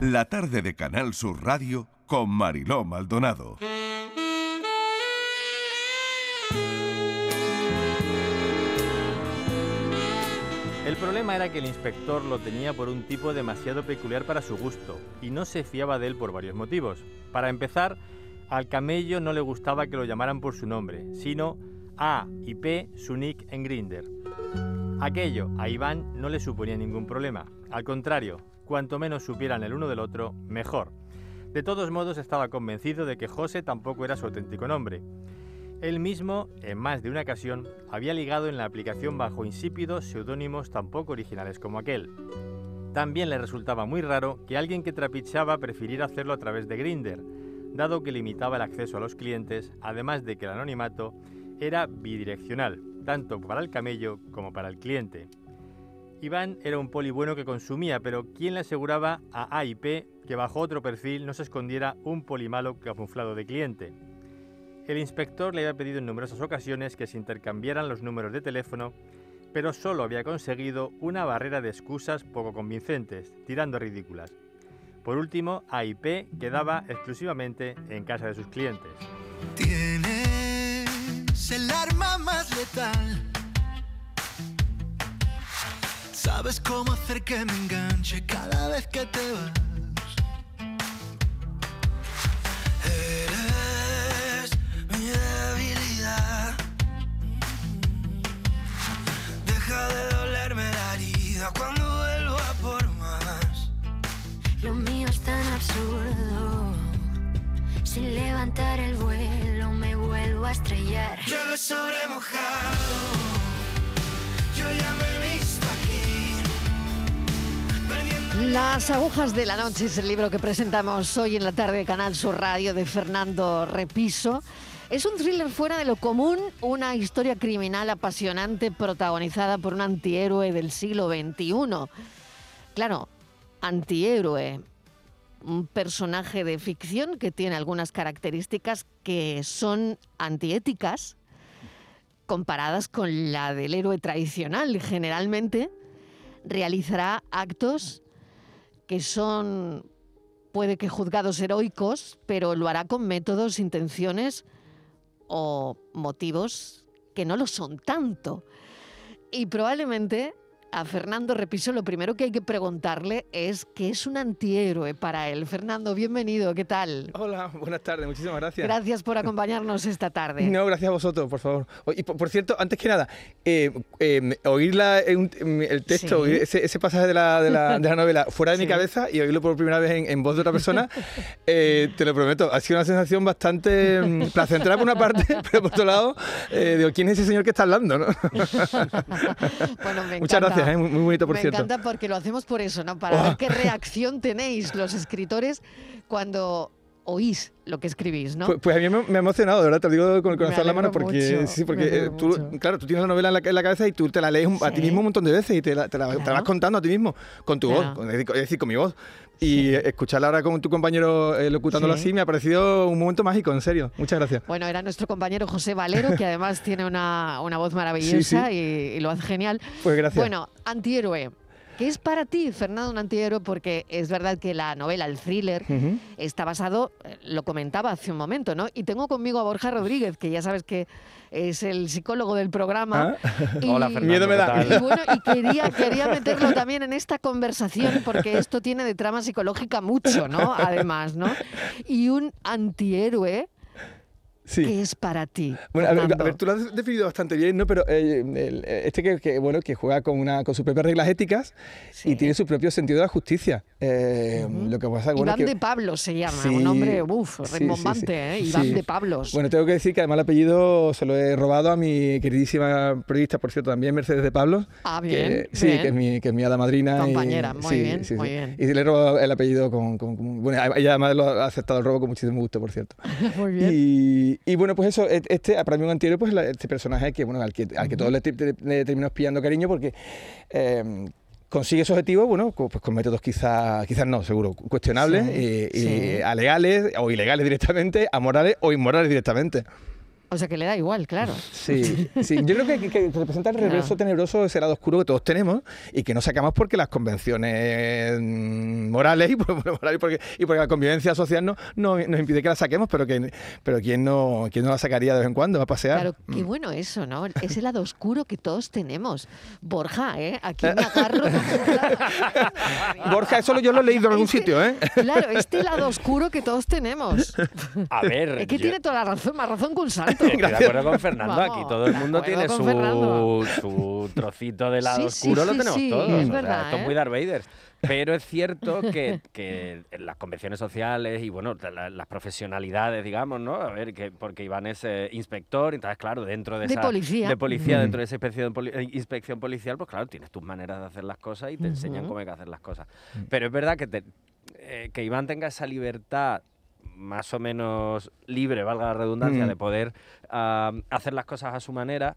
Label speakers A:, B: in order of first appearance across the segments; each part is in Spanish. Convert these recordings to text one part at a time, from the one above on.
A: La tarde de Canal Sur Radio con Mariló Maldonado.
B: El problema era que el inspector lo tenía por un tipo demasiado peculiar para su gusto y no se fiaba de él por varios motivos. Para empezar, al camello no le gustaba que lo llamaran por su nombre, sino A y P su nick en Grinder. Aquello a Iván no le suponía ningún problema. Al contrario, cuanto menos supieran el uno del otro, mejor. De todos modos estaba convencido de que José tampoco era su auténtico nombre. Él mismo, en más de una ocasión, había ligado en la aplicación bajo insípidos seudónimos tan poco originales como aquel. También le resultaba muy raro que alguien que trapichaba prefiriera hacerlo a través de Grinder, dado que limitaba el acceso a los clientes, además de que el anonimato era bidireccional, tanto para el camello como para el cliente. Iván era un poli bueno que consumía, pero ¿quién le aseguraba a A y P que bajo otro perfil no se escondiera un poli malo camuflado de cliente? El inspector le había pedido en numerosas ocasiones que se intercambiaran los números de teléfono, pero solo había conseguido una barrera de excusas poco convincentes, tirando ridículas. Por último, AIP quedaba exclusivamente en casa de sus clientes.
C: Tienes el arma más letal. Sabes cómo hacer que me enganche cada vez que te vas. Eres mi debilidad. Deja de dolerme la herida cuando vuelvo a por más.
D: Lo mío es tan absurdo. Sin levantar el vuelo me vuelvo a estrellar.
C: Llueve sobre mojado. Yo ya me
E: Las agujas de la noche es el libro que presentamos hoy en la tarde de Canal Sur Radio de Fernando Repiso. Es un thriller fuera de lo común, una historia criminal apasionante protagonizada por un antihéroe del siglo XXI. Claro, antihéroe, un personaje de ficción que tiene algunas características que son antiéticas comparadas con la del héroe tradicional. Generalmente realizará actos que son, puede que juzgados heroicos, pero lo hará con métodos, intenciones o motivos que no lo son tanto. Y probablemente a Fernando Repiso lo primero que hay que preguntarle es qué es un antihéroe para él. Fernando, bienvenido, ¿qué tal?
F: Hola, buenas tardes, muchísimas gracias.
E: Gracias por acompañarnos esta tarde.
F: No, gracias a vosotros, por favor. Y por, cierto, antes que nada, eh, eh, oír la- eh, un- el texto,
E: Sí.
F: ese, ese pasaje de la, de la- de la novela fuera de
E: Sí.
F: mi cabeza y oírlo por primera vez en, en voz de otra persona, eh, te lo prometo, ha sido una sensación bastante mm, placentera por una parte, pero por otro lado, digo, ¿quién es ese señor que está hablando? no?
E: Bueno, me
F: Muchas
E: encanta.
F: Gracias, eh, muy, muy bonito, por
E: me
F: cierto.
E: encanta porque lo hacemos por eso, ¿no? Para
F: Oh.
E: ver qué reacción tenéis los escritores cuando oís lo que escribís, ¿no?
F: Pues, pues a mí me, me ha emocionado, de verdad, te lo digo con el corazón en la mano, porque
E: mucho,
F: sí, porque eh, tú,
E: mucho.
F: claro, tú tienes la novela en la, en la cabeza y tú te la lees un- a ti
E: Sí.
F: mismo un montón de veces y te la, te la- te la
E: Claro.
F: vas contando a ti mismo, con tu
E: Claro.
F: voz, con- es decir, con mi voz. Y eh, escucharla ahora con tu compañero eh, locutándolo
E: Sí.
F: así me ha parecido un momento mágico, en serio. Muchas gracias.
E: Bueno, era nuestro compañero José Valero, que además tiene una, una voz maravillosa
F: Sí,
E: Y, y lo hace genial.
F: Pues gracias.
E: Bueno, antihéroe. ¿Qué es para ti, Fernando, un antihéroe? Porque es verdad que la novela, el thriller, está basado, eh, lo comentaba hace un momento, ¿no? Y tengo conmigo a Borja Rodríguez, que ya sabes que es el psicólogo del programa.
F: Ah.
E: Y-
B: Hola, Fernando.
F: Miedo me
B: ¿qué
F: da.
B: tal?
E: Y bueno, y quería, quería meterlo también en esta conversación porque esto tiene de trama psicológica mucho, ¿no? Además, ¿no? Y un antihéroe,
F: Sí.
E: ¿qué es para ti?
F: Bueno, a ver, a ver, tú lo has definido bastante bien, ¿no? Pero eh, el- este que, que, bueno, que juega con, una, con sus propias reglas éticas
E: Sí.
F: y tiene su propio sentido de la justicia. Eh. Lo que pasa bueno,
E: Iván
F: que,
E: de Pablos se llama,
F: Sí,
E: un nombre, uff,
F: sí, sí,
E: rembombante,
F: sí.
E: ¿eh? Iván
F: Sí.
E: de Pablos.
F: Bueno, tengo que decir que además el apellido se lo he robado a mi queridísima periodista, por cierto, también Mercedes de Pablos.
E: ah,
F: que-
E: bien,
F: sí,
E: bien.
F: que es mi, que es mi hada madrina. y-
E: Compañera, muy
F: sí,
E: bien,
F: sí,
E: muy
F: sí.
E: bien.
F: Y le he robado el apellido con, con- con- Bueno, ella además lo ha aceptado el robo con muchísimo gusto, por cierto.
E: Muy bien.
F: Y, y bueno, pues eso, et- este, para mí un pues la- este personaje que, bueno, al que, al que todos le, ti- le terminamos pillando cariño porque eh, consigue su objetivo, bueno, pues con métodos quizás, quizás no, seguro, cuestionables,
E: Sí,
F: y, y
E: sí.
F: a legales o ilegales directamente, a morales o inmorales directamente.
E: O sea que le da igual, claro.
F: Sí, sí. Yo creo que, representa el
E: Claro.
F: reverso tenebroso, ese lado oscuro que todos tenemos y que no sacamos porque las convenciones mm, morales y, porque, y porque la convivencia social no, no nos impide que la saquemos, pero que pero quién no, quién no la sacaría de vez en cuando a pasear.
E: Claro, qué
F: Mm.
E: bueno eso, ¿no? Ese lado oscuro que todos tenemos. Borja, ¿eh? Aquí me agarro.
F: Borja, eso lo- yo lo he leído en algún
E: Este-
F: sitio, ¿eh?
E: Claro, este lado oscuro que todos tenemos.
G: A ver,
E: Es que
G: yo-
E: tiene toda la razón, más razón que un santo.
G: Estoy de acuerdo con Fernando.
E: Vamos,
G: Aquí todo el mundo
E: de
G: tiene su, su trocito de lado
E: Sí, sí,
G: oscuro, lo
E: sí,
G: tenemos
E: sí,
G: todos.
E: es
G: o sea,
E: verdad,
G: esto es
E: ¿eh?
G: muy Darth Vader. Pero es cierto que, que en las convenciones sociales y bueno, la- las profesionalidades, digamos, ¿no? A ver, que porque Iván es eh, inspector, entonces, claro, dentro de
E: De
G: esa.
E: policía.
G: De policía,
F: Ujú.
G: dentro de esa inspección, poli- eh, inspección policial, pues claro, tienes tus maneras de hacer las cosas y te enseñan cómo hay que hacer las cosas. Pero es verdad que, te- eh, que Iván tenga esa libertad más o menos libre, valga la redundancia,
F: Mm.
G: de poder hacer las cosas a su manera.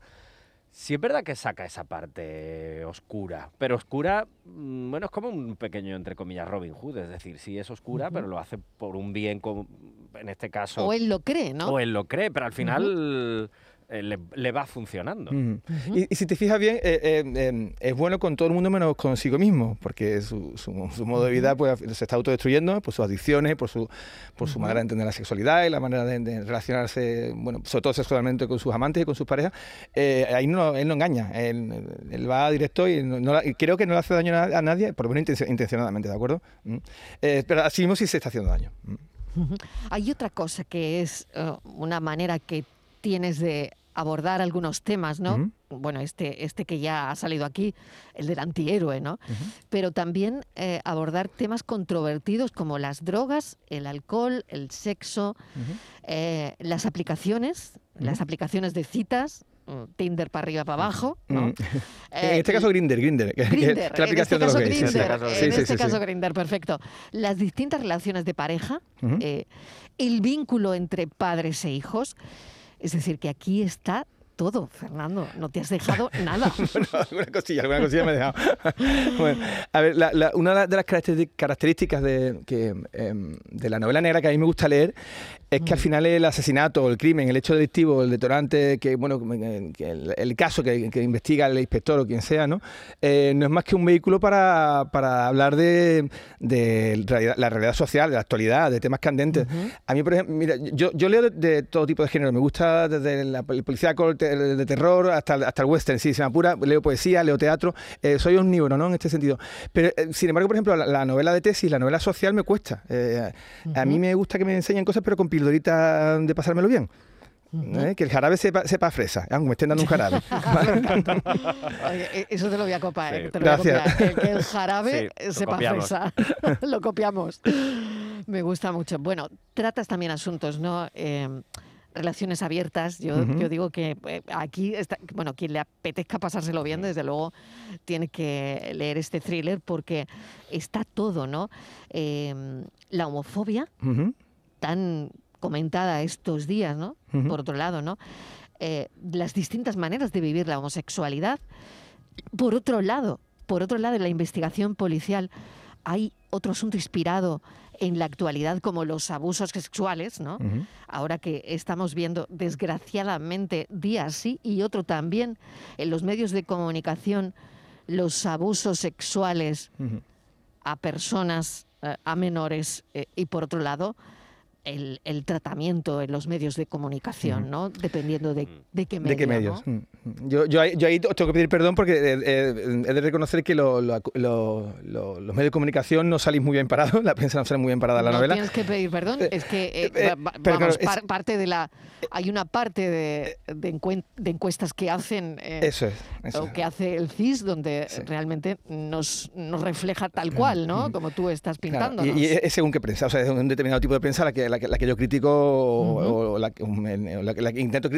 G: Sí es verdad que saca esa parte oscura, pero oscura, mm, bueno, es como un pequeño, entre comillas, Robin Hood, es decir, sí es oscura, pero lo hace por un bien, en este caso,
E: O él lo cree, ¿no?
G: o él lo cree, pero al final eh, le, le va funcionando.
F: Mm. y, y si te fijas bien, eh, eh, eh, es bueno con todo el mundo menos consigo mismo, porque su, su- su modo de vida pues, se está autodestruyendo por sus adicciones, por su, por su manera de entender la sexualidad y la manera de, de relacionarse, bueno, sobre todo sexualmente con sus amantes y con sus parejas. Eh, ahí no, él no engaña, él, él va directo y, no- no la- y creo que no le hace daño a, a nadie, por lo menos intencio- intencionadamente, ¿de acuerdo? Mm. Eh, pero así mismo sí se está haciendo daño. Mm.
E: Hay otra cosa que es una manera que tienes de abordar algunos temas, ¿no? Bueno, este, este que ya ha salido aquí, el del antihéroe, ¿no? Pero también eh, abordar temas controvertidos como las drogas, el alcohol, el sexo, eh, las aplicaciones, las aplicaciones de citas, mm, Tinder para arriba, para abajo, ¿no?
F: Mm.
E: Eh,
F: en este caso Grinder, Grinder, que, que- que
E: Grindr,
F: es la
E: en este
F: aplicación de
E: caso
F: gays. sí,
E: en
F: Sí,
E: este
F: sí,
E: caso. Grindr, perfecto. Las distintas relaciones de pareja, eh, el vínculo entre padres e hijos, es decir, que aquí está todo, Fernando, no te has dejado nada.
F: Bueno, alguna cosilla, alguna cosilla me he dejado. Bueno, a ver, la- la- una de las características de, que, em, de la novela negra que a mí me gusta leer es que al final el asesinato, el crimen, el hecho delictivo, el detonante, que bueno, que- el, el caso que, que investiga el inspector o quien sea, ¿no? Eh, no es más que un vehículo para, para hablar de, de realidad- la realidad social, de la actualidad, de temas candentes. A mí, por ejemplo, mira, yo, yo leo de, de todo tipo de género. Me gusta desde la, el policíaco, el de terror, hasta, el- hasta el western, sí, se me apura. Leo poesía, leo teatro. Eh, soy omnívoro, ¿no? En este sentido. Pero, eh, sin embargo, por ejemplo, la, la novela de tesis, la novela social me cuesta. Eh, A mí me gusta que me enseñen cosas, pero con pildoritas de pasármelo bien. ¿Eh? Que el jarabe sepa, sepa a fresa, aunque me estén dando un jarabe.
E: Oye, e- eso te lo voy a copiar,
G: Sí.
E: eh, te lo voy a
F: Gracias.
E: copiar. Que, que el jarabe
G: Sí,
E: sepa
G: copiamos.
E: fresa. lo copiamos. Me gusta mucho. Bueno, tratas también asuntos, ¿no? Eh, relaciones abiertas. Yo, yo digo que eh, aquí, está, bueno, quien le apetezca pasárselo bien, desde luego, tiene que leer este thriller porque está todo, ¿no? Eh, la homofobia, tan comentada estos días, ¿no? Por otro lado, ¿no? Eh, las distintas maneras de vivir la homosexualidad. Por otro lado, por otro lado, en la investigación policial hay otro asunto inspirado en la actualidad como los abusos sexuales, ¿no? Ahora que estamos viendo desgraciadamente día sí y otro también en los medios de comunicación los abusos sexuales a personas, eh, a menores, eh, y por otro lado, el, el tratamiento en los medios de comunicación, ¿no? Dependiendo de, de qué medio.
F: ¿De qué medios? Mm, mm. Yo, yo, ahí, yo ahí tengo que pedir perdón porque eh, eh, he de reconocer que lo- lo- lo- lo- los medios de comunicación no salís muy bien parados, la prensa no sale muy bien parada en la
E: no
F: novela.
E: tienes que pedir perdón,
F: Eh,
E: es que eh,
F: eh,
E: va- va-
F: pero
E: vamos,
F: claro, es-
E: par- parte de la hay una parte de, de, encuen- de encuestas que hacen eh,
F: Eso es. Eso
E: o que hace el CIS donde
F: Sí.
E: realmente nos, nos refleja tal cual, ¿no? Como tú estás
F: Claro,
E: pintando.
F: y, y es según qué prensa, o sea, es un determinado tipo de prensa la que, la que, la que yo critico o, o la, que- o la que- la que intento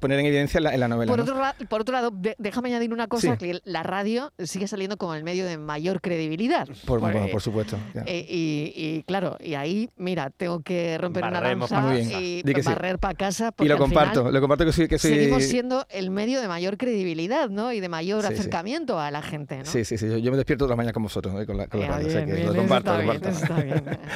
F: poner en evidencia en la, en la novela.
E: Por
F: ¿no?
E: otro, por otro lado, de- déjame añadir una cosa,
F: Sí.
E: que la radio sigue saliendo como el medio de mayor credibilidad.
F: por, por supuesto.
E: eh, y, y, claro, y ahí, mira, tengo que romper
G: Barremos
E: una lanza y
F: sí.
E: barrer para casa.
F: y
E: porque
F: lo comparto,
E: final
F: lo comparto que soy... Que soy
E: Seguimos siendo el medio de mayor credibilidad, ¿no? Y de mayor
F: Sí, sí.
E: acercamiento a la gente, ¿no?
F: Sí, sí, sí, yo, yo me despierto todas las mañanas con vosotros, eh, con la, con la
E: Eh,
F: radio, o sea
E: bien,
F: que
E: bien,
F: lo comparto,
E: está
F: lo
E: bien,
F: comparto.
E: eso está bien.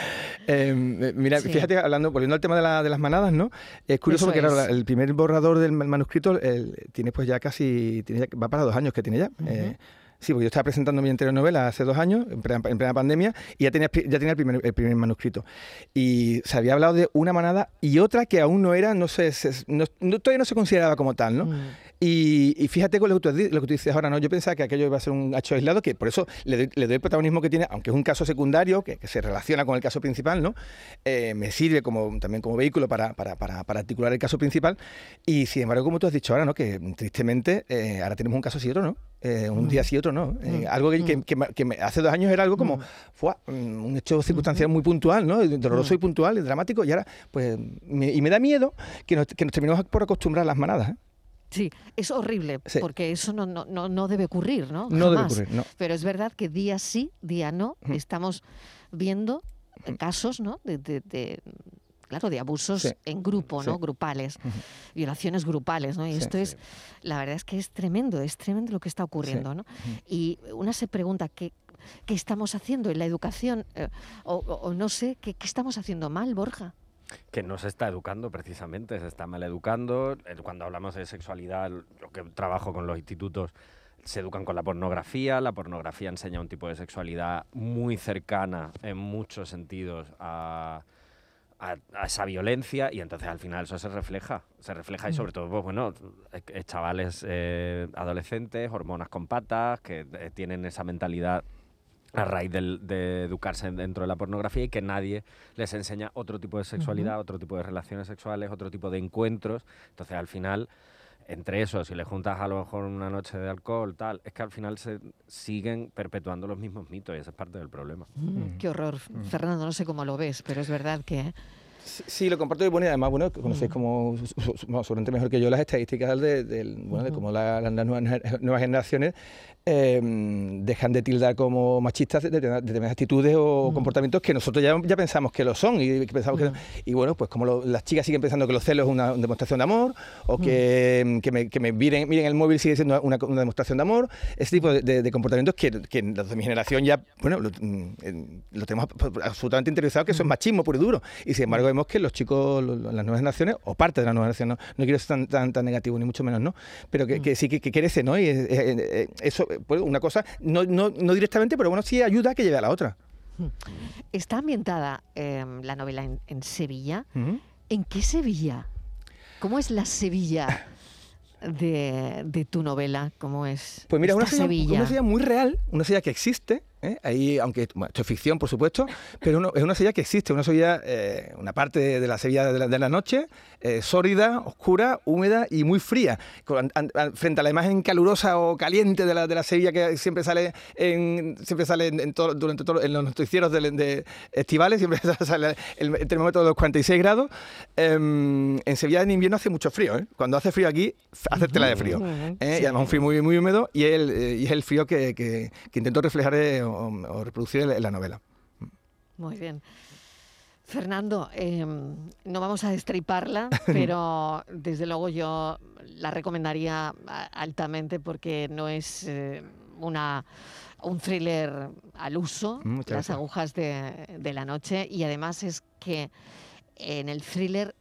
F: Eh, mira,
E: Sí.
F: Fíjate, hablando, volviendo al tema de, la- de las manadas, ¿no? Es curioso
E: Eso
F: porque claro, el primer borrador del ma- manuscrito el- tiene pues ya casi, tiene va para dos años que tiene ya. Eh, sí, porque yo estaba presentando mi anterior novela hace dos años, en plena, en plena pandemia, y ya tenía, ya tenía el, primer, el primer manuscrito. Y se había hablado de una manada y otra que aún no era, no sé, se- no- no- todavía no se consideraba como tal, ¿no?
E: Mm.
F: Y, y fíjate con lo que, tú, lo que tú dices ahora, ¿no? Yo pensaba que aquello iba a ser un hecho aislado, que por eso le doy, le doy el protagonismo que tiene, aunque es un caso secundario, que, que se relaciona con el caso principal, ¿no? Eh, me sirve como, también como vehículo para, para, para, para articular el caso principal. Y sin embargo, como tú has dicho ahora, ¿no? Que tristemente eh, ahora tenemos un caso sí y otro, ¿no? Eh, un día sí y otro no. Eh, Algo que, que- que me- que me- hace dos años era algo como fue un hecho circunstancial muy puntual, ¿no? Doloroso y puntual y dramático. Y ahora, pues, me- y me da miedo que nos, que nos terminemos por acostumbrar a las manadas. ¿eh?
E: Sí, es horrible,
F: Sí.
E: porque eso no, no, no, no debe ocurrir, ¿no?
F: No debe
E: Jamás.
F: ocurrir, no.
E: Pero es verdad que día sí, día no, estamos viendo casos, ¿no? De, de- de, claro, de abusos
F: Sí.
E: en grupo, ¿no?
F: Sí.
E: Grupales, violaciones grupales, ¿no? Y
F: Sí,
E: esto es, la verdad es que es tremendo, es tremendo lo que está ocurriendo, ¿no? Y una se pregunta qué, qué estamos haciendo en la educación, eh, o- o no sé, ¿qué, qué estamos haciendo mal, Borja?
G: Que no se está educando precisamente, se está mal educando. Eh, Cuando hablamos de sexualidad, lo que trabajo con los institutos, se educan con la pornografía. La pornografía enseña un tipo de sexualidad muy cercana en muchos sentidos a, a- a esa violencia y entonces al final eso se refleja. Se refleja y sobre todo, pues bueno, eh, eh, chavales eh, adolescentes, hormonas con patas, que eh, tienen esa mentalidad a raíz del- de educarse dentro de la pornografía y que nadie les enseña otro tipo de sexualidad, otro tipo de relaciones sexuales, otro tipo de encuentros. Entonces, al final, entre eso, si le juntas a lo mejor una noche de alcohol, tal, es que al final se siguen perpetuando los mismos mitos y esa es parte del problema.
E: Mm, Qué horror, Fernando, no sé cómo lo ves, pero es verdad que...
F: Sí, sí, lo comparto y bueno, y además, bueno, conocéis como, su- su- bueno, seguramente mejor que yo las estadísticas de, bueno, de cómo la- las nuevas, nuevas generaciones eh, dejan de tildar como machistas de, de- de determinadas actitudes o comportamientos que nosotros ya, ya pensamos que lo son y que pensamos que y bueno, pues como lo- las chicas siguen pensando que los celos es una demostración de amor o que, que me, que me miren, miren el móvil sigue siendo una, una demostración de amor, ese tipo de, comportamientos que, que los de mi generación ya, bueno, lo, mm, lo tenemos absolutamente interiorizado que eso es machismo puro y duro. Y sin embargo vemos que los chicos, las nuevas generaciones, o parte de las nuevas generaciones, no, no quiero ser tan, tan, tan negativo ni mucho menos, ¿no? Pero que, que sí que, que crece, ¿no? Y eh, eso, pues, una cosa, no, no, no directamente, pero bueno, sí ayuda a que lleve a la otra.
E: Está ambientada eh, la novela en, en Sevilla. ¿En qué Sevilla? ¿Cómo es la Sevilla de, de tu novela? ¿Cómo es
F: Pues mira,
E: esta
F: una Sevilla,
E: Sevilla?
F: una Sevilla muy real, una Sevilla que existe, ¿eh? ahí, aunque bueno, esto es ficción, por supuesto, pero uno- es una Sevilla que existe, una Sevilla, eh, una parte de, de la Sevilla de la, de la noche, eh, sólida, oscura, húmeda y muy fría, con- an- an- frente a la imagen calurosa o caliente de la, de la Sevilla que siempre sale en, siempre sale en, en todo- durante todo, en los noticieros de, estivales, siempre sale el, el termómetro de los 46 grados. Em, en Sevilla en invierno hace mucho frío, ¿eh? cuando hace frío aquí, hace tela de frío. Y además un frío muy, muy húmedo y, el, y es el frío que, que- que intento reflejar o, o reproducir en, la novela.
E: Muy bien. Fernando, eh, no vamos a destriparla, pero desde luego yo la recomendaría altamente porque no es eh, una, un thriller al uso,
F: Mm, muchas
E: las
F: gracias.
E: agujas de, de la noche, y además es que en el thriller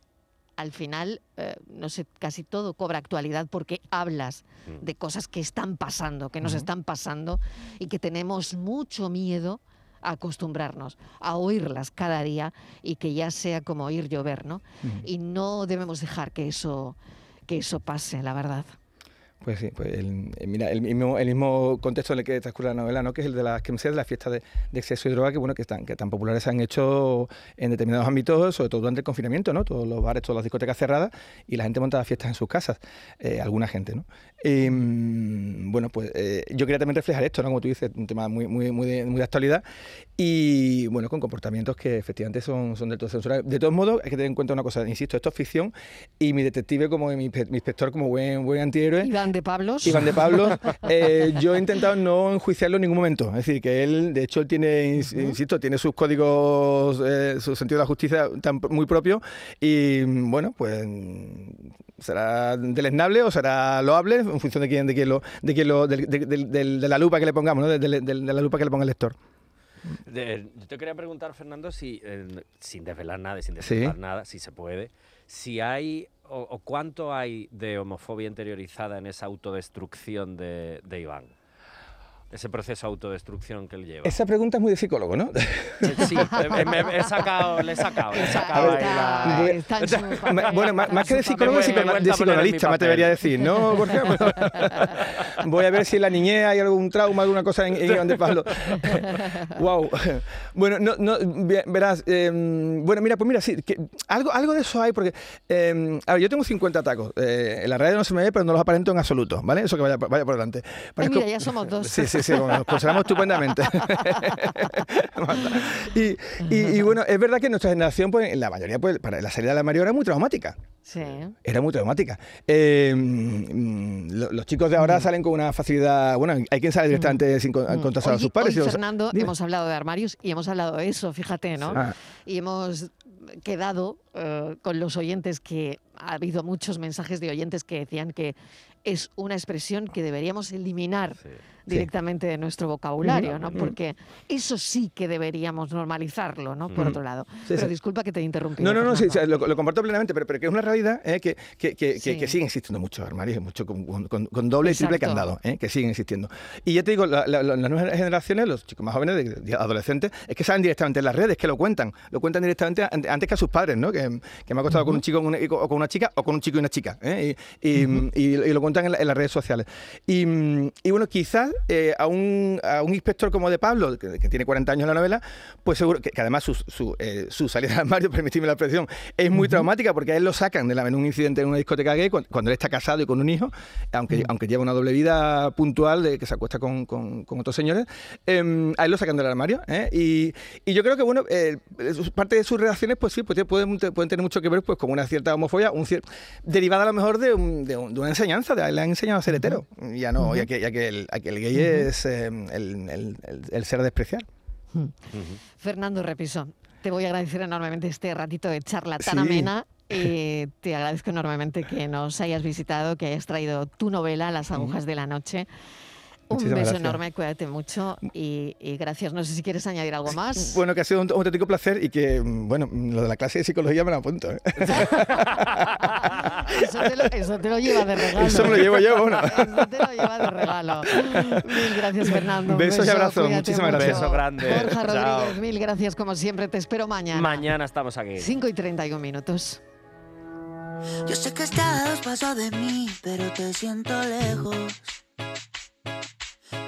E: al final, eh, no sé, casi todo cobra actualidad porque hablas
G: Mm.
E: de cosas que están pasando, que nos están pasando y que tenemos mucho miedo a acostumbrarnos a oírlas cada día y que ya sea como oír llover, ¿no? Y no debemos dejar que eso que eso pase, la verdad.
F: Pues sí, pues el, eh, mira, el mismo, el mismo contexto en el que transcurre la novela, ¿no? que es el de las que de las fiestas de, exceso y droga, que bueno, que tan, que tan populares se han hecho en determinados ámbitos, sobre todo durante el confinamiento, ¿no? Todos los bares, todas las discotecas cerradas, y la gente montaba fiestas en sus casas, eh, alguna gente, ¿no? Mm, bueno, pues eh, yo quería también reflejar esto, ¿no? Como tú dices, un tema muy, muy, muy, de, muy de actualidad, y bueno, con comportamientos que efectivamente son, son del todo censurables. De todos modos, hay que tener en cuenta una cosa, insisto, esto es ficción, y mi detective, como mi, mi inspector, como buen, buen antihéroe,
E: de Pablos.
F: Iván de Pablo, eh, yo he intentado no enjuiciarlo en ningún momento. Es decir, que él, de hecho, él tiene, ins- insisto, tiene sus códigos, eh, su sentido de la justicia tan muy propio y, bueno, pues será deleznable o será loable en función de quién, de quién lo, de quién lo, de, del- del- de la lupa que le pongamos, ¿no? de, de- de- de la lupa que le ponga el lector.
G: De- yo te quería preguntar, Fernando, si, eh, sin desvelar nada, sin
F: Sí.
G: desvelar nada, si se puede, si hay o, o cuánto hay de homofobia interiorizada en esa autodestrucción de, de Iván. Ese proceso de autodestrucción que él lleva.
F: Esa pregunta es muy de psicólogo, ¿no?
G: Sí, me- me- he sacado, le he sacado, le he sacado la-
E: Está, está
F: Ma- bueno, más, que de psicólogo.
G: Me vuelto
F: de psicoanalista, me atrevería a decir, ¿no, Borja? Voy a ver si en la niñez hay algún trauma, alguna cosa en, en Iván de Pablo. wow. Bueno, no, no, ve- verás, eh, bueno, mira, pues mira, sí, que algo, algo de eso hay, porque, eh, a ver, yo tengo 50 tacos, eh, en la radio no se me ve, pero no los aparento en absoluto, ¿vale? Eso que vaya, vaya por delante.
E: Ay,
F: Parezco-
E: mira, ya somos dos.
F: Sí, sí, sí, bueno, nos conservamos estupendamente. y, y- y bueno, es verdad que nuestra generación, pues, la mayoría, pues, para la salida de la Mario era muy traumática.
E: Sí.
F: Era muy traumática. Eh, lo- los chicos de ahora salen con una facilidad. Bueno, hay quien sale directamente sin con- contactar a sus padres.
E: hoy, Fernando,
F: Dime.
E: hemos hablado de armarios y hemos hablado de eso, fíjate, ¿no?
F: Ah.
E: Y hemos quedado eh, con los oyentes que ha habido muchos mensajes de oyentes que decían que es una expresión que deberíamos eliminar
G: Sí.
E: Directamente de nuestro vocabulario, ¿no?
F: Ujú.
E: Porque eso sí que deberíamos normalizarlo, ¿no? Por
G: Ujú.
E: otro lado.
F: Sí,
E: Pero
F: sí.
E: disculpa que te interrumpí.
F: No, no, no, lo, lo comparto plenamente, pero, pero que es una realidad eh, que, que, que, siguen existiendo muchos armarios, mucho con, con- doble y triple candado, eh, que siguen existiendo. Y ya te digo, la- la- la- las nuevas generaciones, los chicos más jóvenes, de- de adolescentes, es que salen directamente en las redes, que lo cuentan, lo cuentan directamente an- antes que a sus padres, ¿no? Que, me ha costado con un chico una- o con una chica o con un chico y una chica, ¿eh? y, y- y- y lo cuentan en, la- en las redes sociales. Y, mm, y bueno, quizás eh, a, un, a un inspector como de Pablo, que, que tiene 40 años en la novela, pues seguro que, que además su, su, eh, su salida al armario, permitidme la expresión, es muy traumática porque a él lo sacan de la, en un incidente en una discoteca gay cuando, cuando él está casado y con un hijo, aunque, aunque lleva una doble vida puntual de que se acuesta con, con- con otros señores, eh, a él lo sacan del armario. ¿eh? Y, y yo creo que, bueno, parte de sus reacciones, pues sí, pues pueden, pueden tener mucho que ver pues, con una cierta homofobia, un cier- derivada a lo mejor de, un- de un- de una enseñanza, de, le han enseñado a ser hetero, ya no, ya que, ya que el, a que el gay es eh, el, el- el- el ser despreciar.
E: Fernando Repiso, te voy a agradecer enormemente este ratito de charla tan
F: Sí.
E: amena. Eh, te agradezco enormemente que nos hayas visitado, que hayas traído tu novela, Las agujas de la noche. Un beso
F: gracias.
E: enorme, cuídate mucho y, y gracias. No sé si quieres añadir algo más.
F: Bueno, que ha sido un, un auténtico placer y que, mm, bueno, lo de la clase de psicología me lo apunto. ¿eh?
E: Eso te, lo, eso te lo lleva de regalo.
F: Eso me lo llevo yo, bueno.
E: Eso te lo lleva de regalo. Mil gracias, Fernando.
F: Besos y abrazos. Muchísimas
E: mucho.
F: gracias.
G: Beso grande.
E: Borja
G: Chao.
E: Rodríguez, mil gracias como siempre. Te espero mañana.
G: Mañana estamos aquí.
E: 5 y 31 minutos.
C: Yo sé que estás a dos pasos de mí, pero te siento lejos.